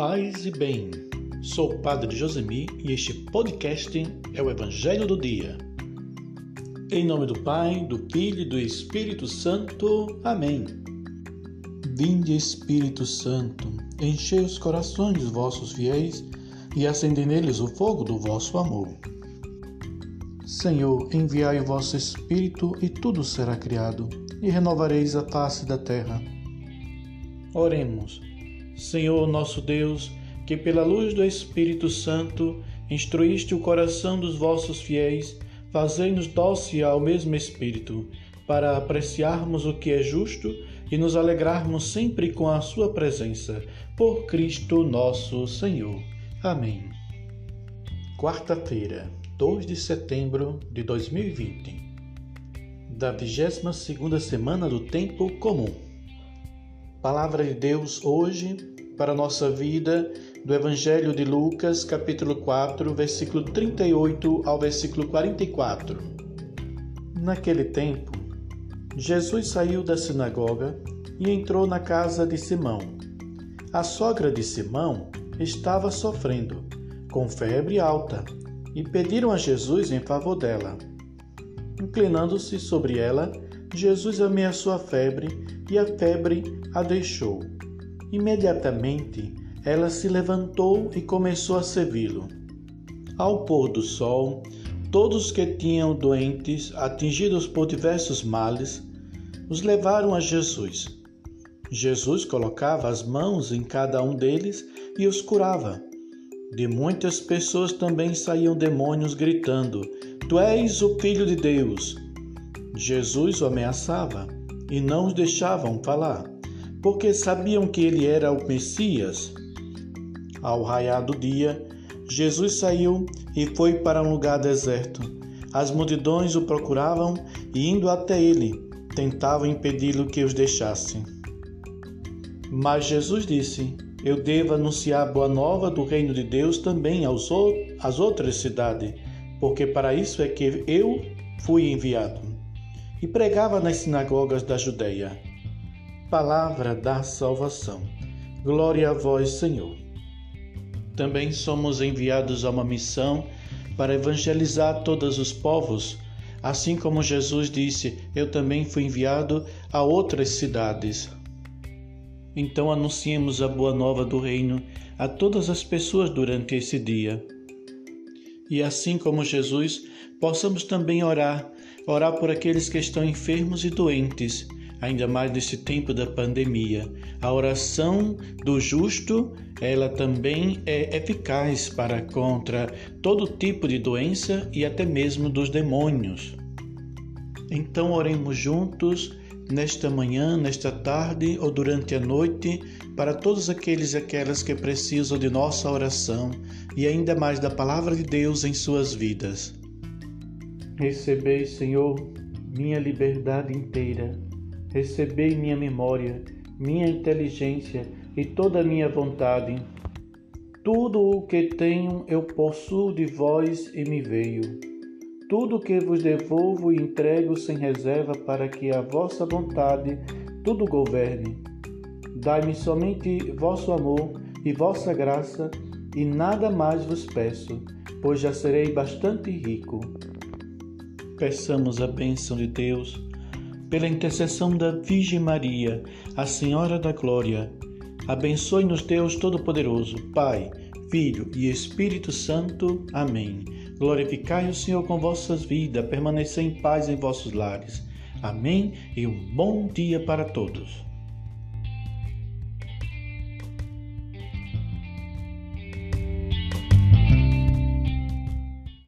Paz e bem. Sou o Padre Josemi e este podcast é o Evangelho do Dia. Em nome do Pai, do Filho e do Espírito Santo. Amém. Vinde, Espírito Santo, enchei os corações dos vossos fiéis e acendei neles o fogo do vosso amor. Senhor, enviai o vosso Espírito e tudo será criado, e renovareis a face da terra. Oremos. Senhor nosso Deus, que pela luz do Espírito Santo instruíste o coração dos vossos fiéis, fazei-nos dócil ao mesmo Espírito, para apreciarmos o que é justo e nos alegrarmos sempre com a sua presença. Por Cristo nosso Senhor. Amém. Quarta-feira, 2 de setembro de 2020, da 22 segunda semana do Tempo Comum. Palavra de Deus hoje para a nossa vida do Evangelho de Lucas, capítulo 4, versículo 38 ao versículo 44. Naquele tempo, Jesus saiu da sinagoga e entrou na casa de Simão. A sogra de Simão estava sofrendo, com febre alta, e pediram a Jesus em favor dela. Inclinando-se sobre ela, Jesus ameaçou a febre e a febre a deixou. Imediatamente ela se levantou e começou a servi-lo. Ao pôr do sol, todos que tinham doentes, atingidos por diversos males, os levaram a Jesus. Jesus colocava as mãos em cada um deles e os curava. De muitas pessoas também saíam demônios gritando: Tu és o Filho de Deus. Jesus o ameaçava e não os deixavam falar, porque sabiam que ele era o Messias. Ao raiar do dia, Jesus saiu e foi para um lugar deserto. As multidões o procuravam e, indo até ele, tentavam impedi-lo que os deixasse. Mas Jesus disse: Eu devo anunciar a boa nova do reino de Deus também aos, às outras cidades, porque para isso é que eu fui enviado e pregava nas sinagogas da Judéia. Palavra da salvação. Glória a vós, Senhor. Também somos enviados a uma missão para evangelizar todos os povos, assim como Jesus disse: Eu também fui enviado a outras cidades. Então anunciemos a boa nova do reino a todas as pessoas durante esse dia. E assim como Jesus, possamos também orar orar por aqueles que estão enfermos e doentes, ainda mais nesse tempo da pandemia. A oração do justo, ela também é eficaz para contra todo tipo de doença e até mesmo dos demônios. Então oremos juntos nesta manhã, nesta tarde ou durante a noite, para todos aqueles e aquelas que precisam de nossa oração e ainda mais da palavra de Deus em suas vidas. Recebei, Senhor, minha liberdade inteira. Recebei minha memória, minha inteligência e toda a minha vontade. Tudo o que tenho eu possuo de vós e me veio. Tudo o que vos devolvo e entrego sem reserva para que a vossa vontade tudo governe. Dai-me somente vosso amor e vossa graça, e nada mais vos peço, pois já serei bastante rico. Peçamos a bênção de Deus pela intercessão da Virgem Maria, a Senhora da Glória. Abençoe-nos Deus Todo-Poderoso, Pai, Filho e Espírito Santo. Amém. Glorificai o Senhor com vossas vidas, permanecei em paz em vossos lares. Amém e um bom dia para todos.